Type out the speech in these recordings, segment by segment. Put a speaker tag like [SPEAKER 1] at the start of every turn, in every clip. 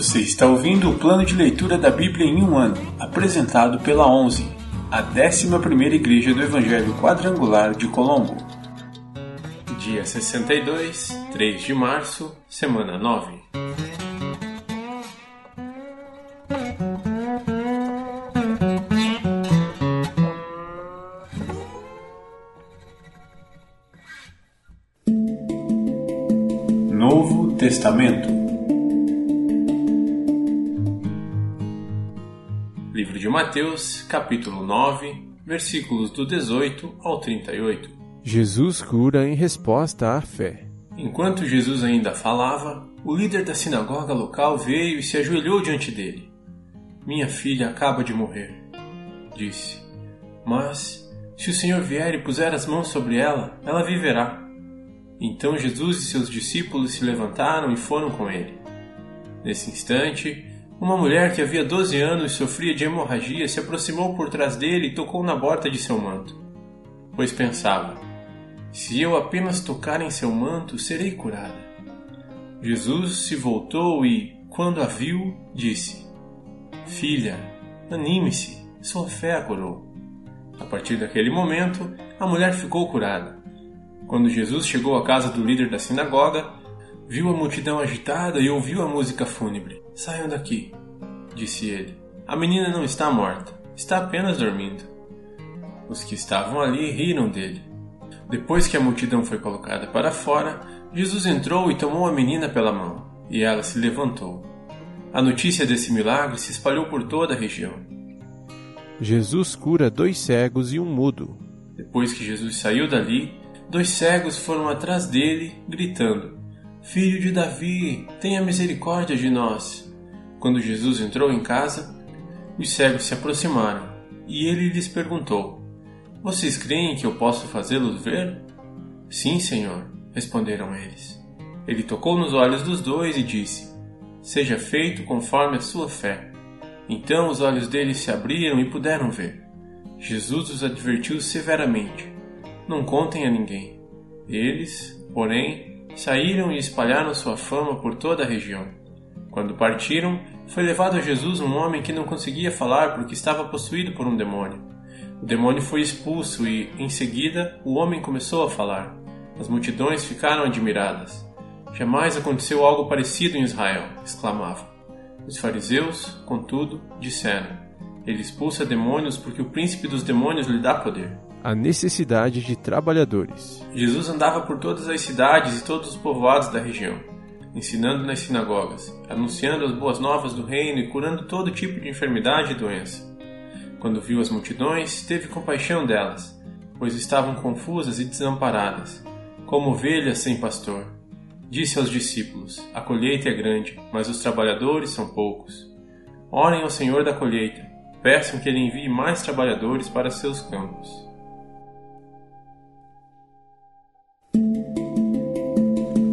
[SPEAKER 1] Você está ouvindo o plano de leitura da Bíblia em um ano, apresentado pela 11, a 11ª Igreja do Evangelho Quadrangular de Colombo.
[SPEAKER 2] Dia 62, 3 de março, semana 9.
[SPEAKER 1] Novo Testamento
[SPEAKER 2] de Mateus, capítulo 9, versículos do 18 ao 38.
[SPEAKER 3] Jesus cura em resposta à fé.
[SPEAKER 2] Enquanto Jesus ainda falava, o líder da sinagoga local veio e se ajoelhou diante dele. Minha filha acaba de morrer, disse. Mas, se o Senhor vier e puser as mãos sobre ela, ela viverá. Então Jesus e seus discípulos se levantaram e foram com ele. Nesse instante, uma mulher que havia 12 anos e sofria de hemorragia se aproximou por trás dele e tocou na borda de seu manto. Pois pensava: se eu apenas tocar em seu manto, serei curada. Jesus se voltou e, quando a viu, disse: Filha, anime-se, sua fé a curou. A partir daquele momento, a mulher ficou curada. Quando Jesus chegou à casa do líder da sinagoga, viu a multidão agitada e ouviu a música fúnebre. Saiam daqui, disse ele. A menina não está morta, está apenas dormindo. Os que estavam ali riram dele. Depois que a multidão foi colocada para fora, Jesus entrou e tomou a menina pela mão, e ela se levantou. A notícia desse milagre se espalhou por toda a região.
[SPEAKER 3] Jesus cura dois cegos e um mudo.
[SPEAKER 2] Depois que Jesus saiu dali, dois cegos foram atrás dele, gritando: Filho de Davi, tenha misericórdia de nós. Quando Jesus entrou em casa, os cegos se aproximaram e ele lhes perguntou: Vocês creem que eu posso fazê-los ver? Sim, Senhor, responderam eles. Ele tocou nos olhos dos dois e disse: Seja feito conforme a sua fé. Então os olhos deles se abriram e puderam ver. Jesus os advertiu severamente: Não contem a ninguém. Eles, porém, saíram e espalharam sua fama por toda a região. Quando partiram, foi levado a Jesus um homem que não conseguia falar porque estava possuído por um demônio. O demônio foi expulso e, em seguida, o homem começou a falar. As multidões ficaram admiradas. Jamais aconteceu algo parecido em Israel, exclamavam. Os fariseus, contudo, disseram: Ele expulsa demônios porque o príncipe dos demônios lhe dá poder.
[SPEAKER 3] A necessidade de trabalhadores.
[SPEAKER 2] Jesus andava por todas as cidades e todos os povoados da região ensinando nas sinagogas, anunciando as boas novas do reino e curando todo tipo de enfermidade e doença. Quando viu as multidões, teve compaixão delas, pois estavam confusas e desamparadas, como ovelhas sem pastor. Disse aos discípulos: A colheita é grande, mas os trabalhadores são poucos. Orem ao Senhor da colheita, peçam que ele envie mais trabalhadores para seus campos.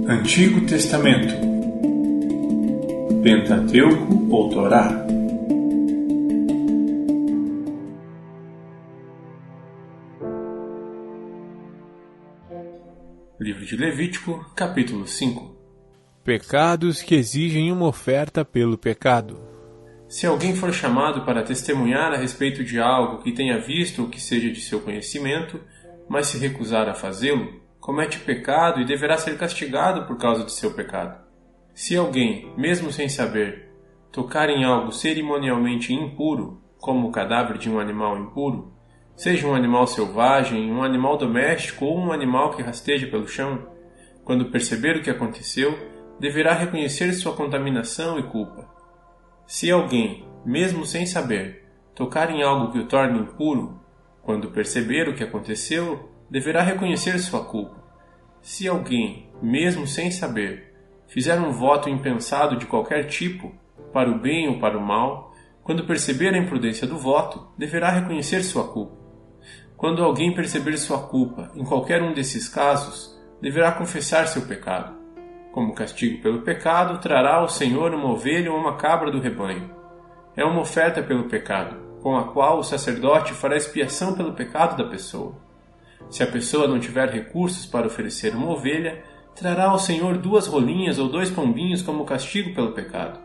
[SPEAKER 1] Antigo Testamento. Pentateuco ou Torá?
[SPEAKER 2] Livro de Levítico, capítulo 5
[SPEAKER 3] Pecados que exigem uma oferta pelo pecado.
[SPEAKER 2] Se alguém for chamado para testemunhar a respeito de algo que tenha visto ou que seja de seu conhecimento, mas se recusar a fazê-lo, comete pecado e deverá ser castigado por causa de seu pecado. Se alguém, mesmo sem saber, tocar em algo cerimonialmente impuro, como o cadáver de um animal impuro, seja um animal selvagem, um animal doméstico ou um animal que rasteja pelo chão, quando perceber o que aconteceu, deverá reconhecer sua contaminação e culpa. Se alguém, mesmo sem saber, tocar em algo que o torne impuro, quando perceber o que aconteceu, deverá reconhecer sua culpa. Se alguém, mesmo sem saber, fizer um voto impensado de qualquer tipo, para o bem ou para o mal, quando perceber a imprudência do voto, deverá reconhecer sua culpa. Quando alguém perceber sua culpa em qualquer um desses casos, deverá confessar seu pecado. Como castigo pelo pecado, trará ao Senhor uma ovelha ou uma cabra do rebanho. É uma oferta pelo pecado, com a qual o sacerdote fará expiação pelo pecado da pessoa. Se a pessoa não tiver recursos para oferecer uma ovelha, trará ao Senhor duas rolinhas ou dois pombinhos como castigo pelo pecado.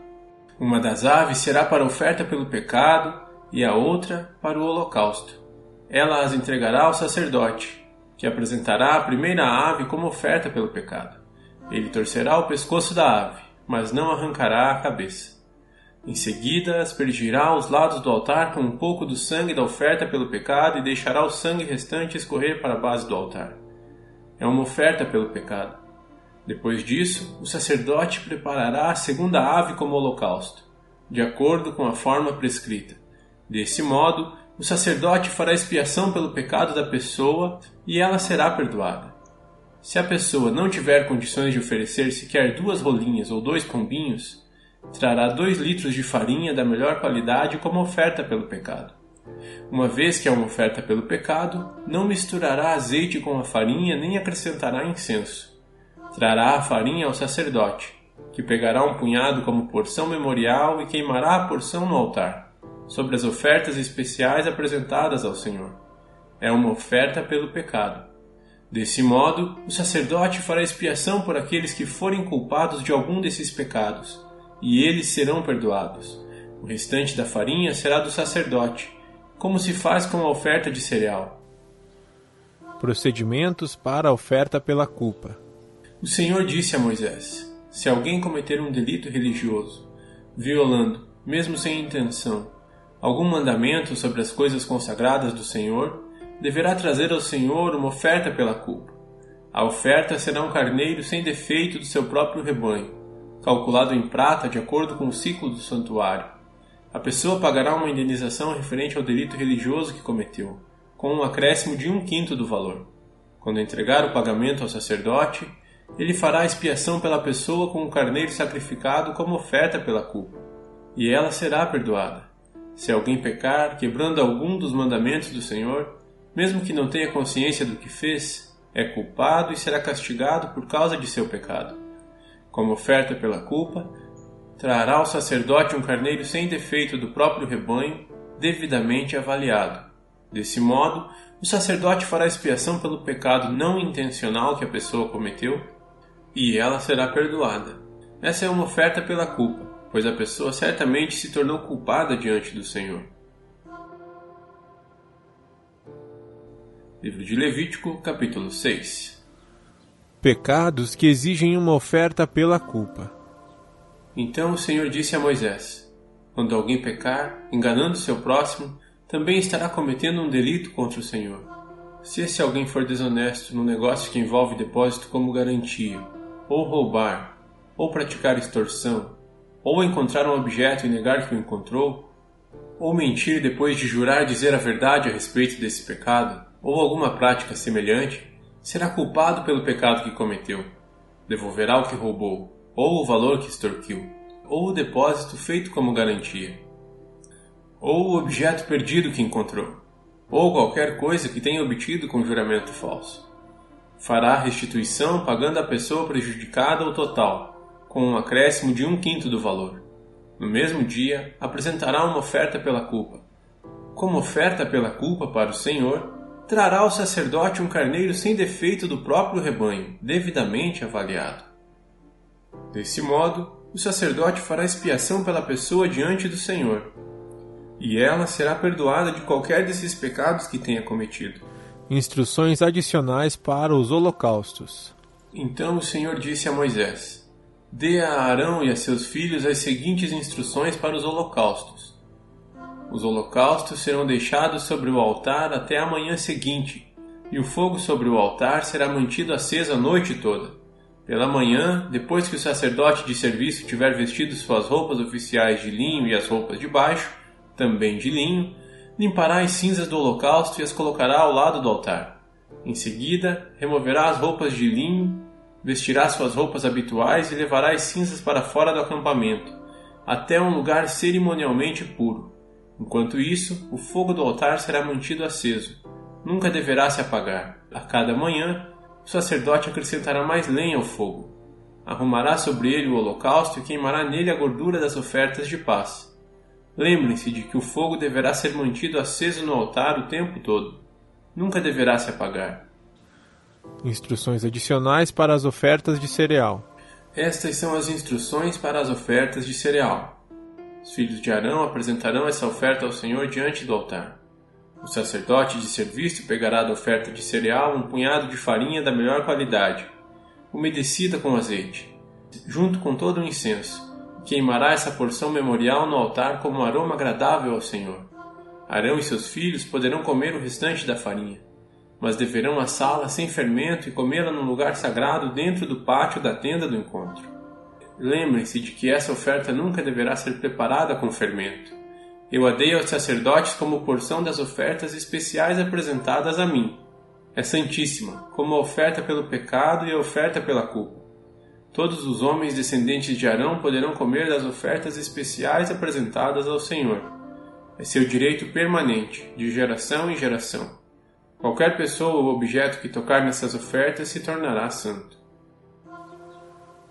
[SPEAKER 2] Uma das aves será para oferta pelo pecado e a outra para o holocausto. Ela as entregará ao sacerdote, que apresentará a primeira ave como oferta pelo pecado. Ele torcerá o pescoço da ave, mas não arrancará a cabeça. Em seguida, aspergirá os lados do altar com um pouco do sangue da oferta pelo pecado e deixará o sangue restante escorrer para a base do altar. É uma oferta pelo pecado. Depois disso, o sacerdote preparará a segunda ave como holocausto, de acordo com a forma prescrita. Desse modo, o sacerdote fará expiação pelo pecado da pessoa e ela será perdoada. Se a pessoa não tiver condições de oferecer sequer duas rolinhas ou dois pombinhos, trará dois litros de farinha da melhor qualidade como oferta pelo pecado. Uma vez que é uma oferta pelo pecado, não misturará azeite com a farinha nem acrescentará incenso trará a farinha ao sacerdote, que pegará um punhado como porção memorial e queimará a porção no altar, sobre as ofertas especiais apresentadas ao Senhor. É uma oferta pelo pecado. Desse modo, o sacerdote fará expiação por aqueles que forem culpados de algum desses pecados, e eles serão perdoados. O restante da farinha será do sacerdote, como se faz com a oferta de cereal.
[SPEAKER 3] Procedimentos para a oferta pela culpa.
[SPEAKER 2] O Senhor disse a Moisés: Se alguém cometer um delito religioso, violando, mesmo sem intenção, algum mandamento sobre as coisas consagradas do Senhor, deverá trazer ao Senhor uma oferta pela culpa. A oferta será um carneiro sem defeito do seu próprio rebanho, calculado em prata de acordo com o ciclo do santuário. A pessoa pagará uma indenização referente ao delito religioso que cometeu, com um acréscimo de um quinto do valor. Quando entregar o pagamento ao sacerdote, ele fará expiação pela pessoa com o um carneiro sacrificado como oferta pela culpa, e ela será perdoada. Se alguém pecar, quebrando algum dos mandamentos do Senhor, mesmo que não tenha consciência do que fez, é culpado e será castigado por causa de seu pecado. Como oferta pela culpa, trará ao sacerdote um carneiro sem defeito do próprio rebanho, devidamente avaliado. Desse modo, o sacerdote fará expiação pelo pecado não intencional que a pessoa cometeu e ela será perdoada. Essa é uma oferta pela culpa, pois a pessoa certamente se tornou culpada diante do Senhor. Livro de Levítico, capítulo 6
[SPEAKER 3] Pecados que exigem uma oferta pela culpa.
[SPEAKER 2] Então o Senhor disse a Moisés: Quando alguém pecar, enganando seu próximo, também estará cometendo um delito contra o Senhor. Se esse alguém for desonesto no negócio que envolve depósito como garantia, ou roubar, ou praticar extorsão, ou encontrar um objeto e negar que o encontrou, ou mentir depois de jurar dizer a verdade a respeito desse pecado, ou alguma prática semelhante, será culpado pelo pecado que cometeu. Devolverá o que roubou, ou o valor que extorquiu, ou o depósito feito como garantia, ou o objeto perdido que encontrou, ou qualquer coisa que tenha obtido com juramento falso fará restituição pagando a pessoa prejudicada o total, com um acréscimo de um quinto do valor. No mesmo dia, apresentará uma oferta pela culpa. Como oferta pela culpa para o Senhor, trará ao sacerdote um carneiro sem defeito do próprio rebanho, devidamente avaliado. Desse modo, o sacerdote fará expiação pela pessoa diante do Senhor, e ela será perdoada de qualquer desses pecados que tenha cometido.
[SPEAKER 3] Instruções adicionais para os holocaustos.
[SPEAKER 2] Então o Senhor disse a Moisés: Dê a Arão e a seus filhos as seguintes instruções para os holocaustos. Os holocaustos serão deixados sobre o altar até a manhã seguinte, e o fogo sobre o altar será mantido aceso a noite toda. Pela manhã, depois que o sacerdote de serviço tiver vestido suas roupas oficiais de linho e as roupas de baixo, também de linho, limpará as cinzas do holocausto e as colocará ao lado do altar. Em seguida, removerá as roupas de linho, vestirá suas roupas habituais e levará as cinzas para fora do acampamento, até um lugar cerimonialmente puro. Enquanto isso, o fogo do altar será mantido aceso, nunca deverá se apagar. A cada manhã, o sacerdote acrescentará mais lenha ao fogo. Arrumará sobre ele o holocausto e queimará nele a gordura das ofertas de paz. Lembrem-se de que o fogo deverá ser mantido aceso no altar o tempo todo. Nunca deverá se apagar.
[SPEAKER 3] Instruções adicionais para as ofertas de cereal.
[SPEAKER 2] Estas são as instruções para as ofertas de cereal. Os filhos de Arão apresentarão essa oferta ao Senhor diante do altar. O sacerdote de serviço pegará da oferta de cereal um punhado de farinha da melhor qualidade, umedecida com azeite, junto com todo o incenso, e queimará essa porção memorial no altar como um aroma agradável ao Senhor. Arão e seus filhos poderão comer o restante da farinha, mas deverão assá-la sem fermento e comê-la num lugar sagrado dentro do pátio da tenda do encontro. Lembrem-se de que essa oferta nunca deverá ser preparada com fermento eu a dei aos sacerdotes como porção das ofertas especiais apresentadas a mim. É santíssima, como a oferta pelo pecado e a oferta pela culpa. Todos os homens descendentes de Arão poderão comer das ofertas especiais apresentadas ao Senhor. É seu direito permanente, de geração em geração. Qualquer pessoa ou objeto que tocar nessas ofertas se tornará santo.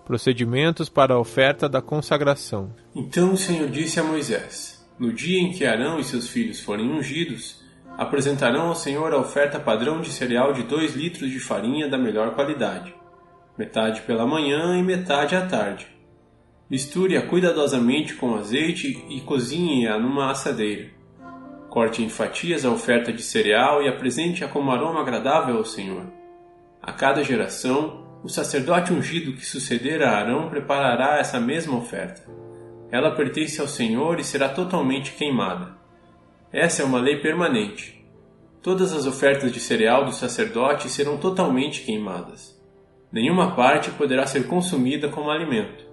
[SPEAKER 3] Procedimentos para a oferta da consagração.
[SPEAKER 2] Então o Senhor disse a Moisés: no dia em que Arão e seus filhos forem ungidos, apresentarão ao Senhor a oferta padrão de cereal de dois litros de farinha da melhor qualidade, metade pela manhã e metade à tarde. Misture-a cuidadosamente com azeite e cozinhe-a numa assadeira. Corte em fatias a oferta de cereal e apresente-a como aroma agradável ao Senhor. A cada geração, o sacerdote ungido que suceder a Arão preparará essa mesma oferta ela pertence ao Senhor e será totalmente queimada. Essa é uma lei permanente. Todas as ofertas de cereal do sacerdote serão totalmente queimadas. Nenhuma parte poderá ser consumida como alimento.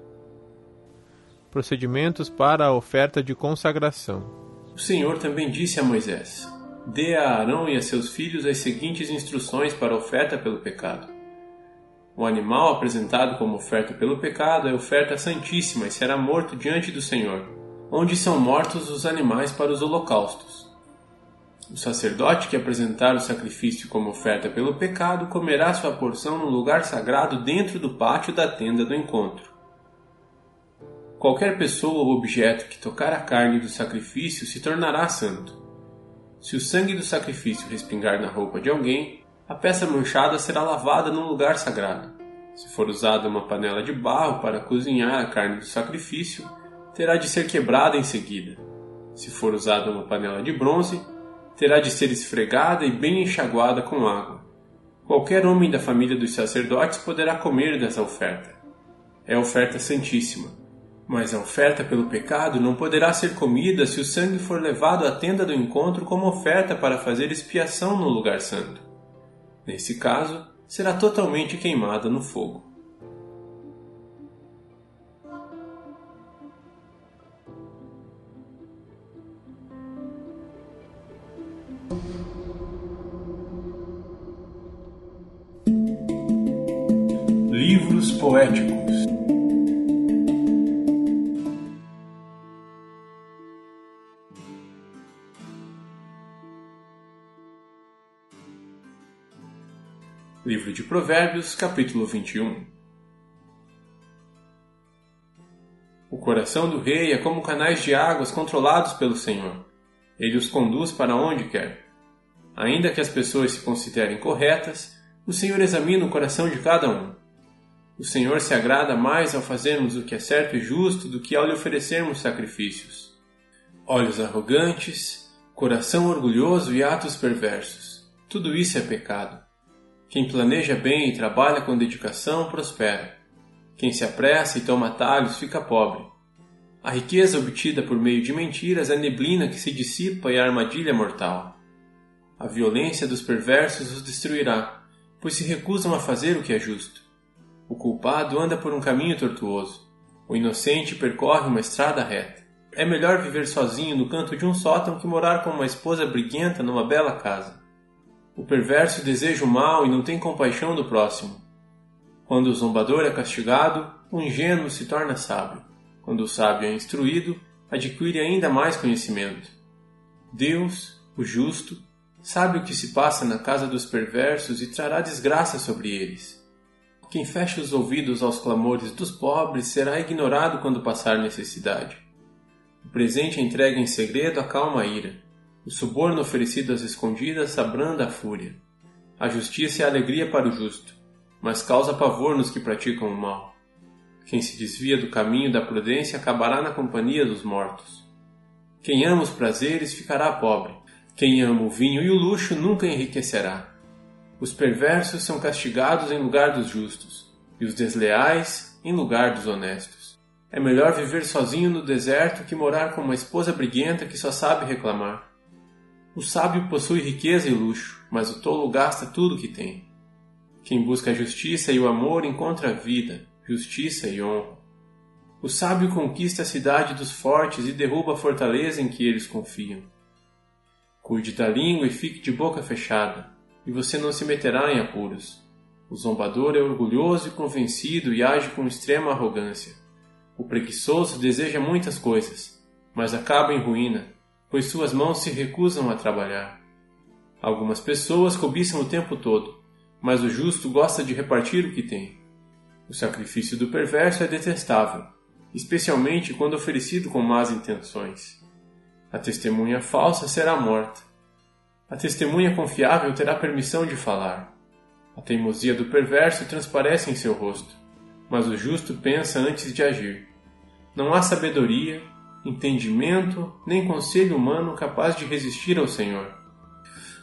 [SPEAKER 3] Procedimentos para a oferta de consagração.
[SPEAKER 2] O Senhor também disse a Moisés: Dê a Arão e a seus filhos as seguintes instruções para a oferta pelo pecado o animal apresentado como oferta pelo pecado é oferta santíssima e será morto diante do Senhor, onde são mortos os animais para os holocaustos. O sacerdote que apresentar o sacrifício como oferta pelo pecado comerá sua porção no lugar sagrado dentro do pátio da tenda do encontro. Qualquer pessoa ou objeto que tocar a carne do sacrifício se tornará santo. Se o sangue do sacrifício respingar na roupa de alguém, a peça manchada será lavada num lugar sagrado. Se for usada uma panela de barro para cozinhar a carne do sacrifício, terá de ser quebrada em seguida. Se for usada uma panela de bronze, terá de ser esfregada e bem enxaguada com água. Qualquer homem da família dos sacerdotes poderá comer dessa oferta. É oferta santíssima. Mas a oferta pelo pecado não poderá ser comida se o sangue for levado à tenda do encontro como oferta para fazer expiação no lugar santo. Nesse caso, será totalmente queimada no fogo.
[SPEAKER 1] Livros poéticos
[SPEAKER 2] Livro de Provérbios, capítulo 21 O coração do rei é como canais de águas controlados pelo Senhor. Ele os conduz para onde quer. Ainda que as pessoas se considerem corretas, o Senhor examina o coração de cada um. O Senhor se agrada mais ao fazermos o que é certo e justo do que ao lhe oferecermos sacrifícios. Olhos arrogantes, coração orgulhoso e atos perversos. Tudo isso é pecado. Quem planeja bem e trabalha com dedicação prospera. Quem se apressa e toma atalhos fica pobre. A riqueza obtida por meio de mentiras é neblina que se dissipa e a armadilha mortal. A violência dos perversos os destruirá, pois se recusam a fazer o que é justo. O culpado anda por um caminho tortuoso. O inocente percorre uma estrada reta. É melhor viver sozinho no canto de um sótão que morar com uma esposa briguenta numa bela casa. O perverso deseja o mal e não tem compaixão do próximo. Quando o zombador é castigado, o ingênuo se torna sábio. Quando o sábio é instruído, adquire ainda mais conhecimento. Deus, o justo, sabe o que se passa na casa dos perversos e trará desgraça sobre eles. Quem fecha os ouvidos aos clamores dos pobres será ignorado quando passar necessidade. O presente entregue em segredo acalma a ira. O suborno oferecido às escondidas abranda a fúria. A justiça é alegria para o justo, mas causa pavor nos que praticam o mal. Quem se desvia do caminho da prudência acabará na companhia dos mortos. Quem ama os prazeres ficará pobre. Quem ama o vinho e o luxo nunca enriquecerá. Os perversos são castigados em lugar dos justos, e os desleais em lugar dos honestos. É melhor viver sozinho no deserto que morar com uma esposa briguenta que só sabe reclamar. O sábio possui riqueza e luxo, mas o tolo gasta tudo que tem. Quem busca a justiça e o amor encontra a vida, justiça e honra. O sábio conquista a cidade dos fortes e derruba a fortaleza em que eles confiam. Cuide da língua e fique de boca fechada, e você não se meterá em apuros. O zombador é orgulhoso e convencido e age com extrema arrogância. O preguiçoso deseja muitas coisas, mas acaba em ruína, pois suas mãos se recusam a trabalhar. Algumas pessoas cobiçam o tempo todo, mas o justo gosta de repartir o que tem. O sacrifício do perverso é detestável, especialmente quando oferecido com más intenções. A testemunha falsa será morta. A testemunha confiável terá permissão de falar. A teimosia do perverso transparece em seu rosto, mas o justo pensa antes de agir. Não há sabedoria, entendimento, nem conselho humano capaz de resistir ao Senhor.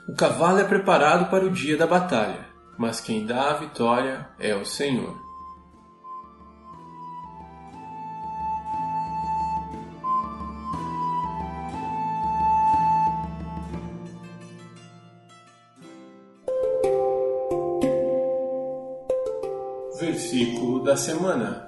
[SPEAKER 2] O cavalo é preparado para o dia da batalha, mas quem dá a vitória é o Senhor.
[SPEAKER 1] Versículo da semana.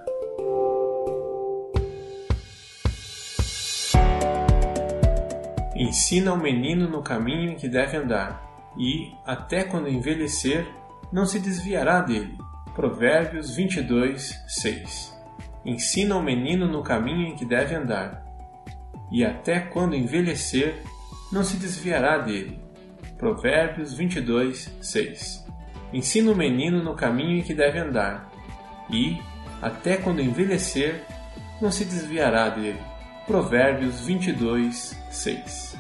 [SPEAKER 2] Ensina o menino no caminho em que deve andar, e, até quando envelhecer, não se desviará dele. Provérbios 22, 6 Ensina o menino no caminho em que deve andar, e até quando envelhecer, não se desviará dele. Provérbios 22, 6 Ensina o menino no caminho em que deve andar, e, até quando envelhecer, não se desviará dele. Provérbios 22, 6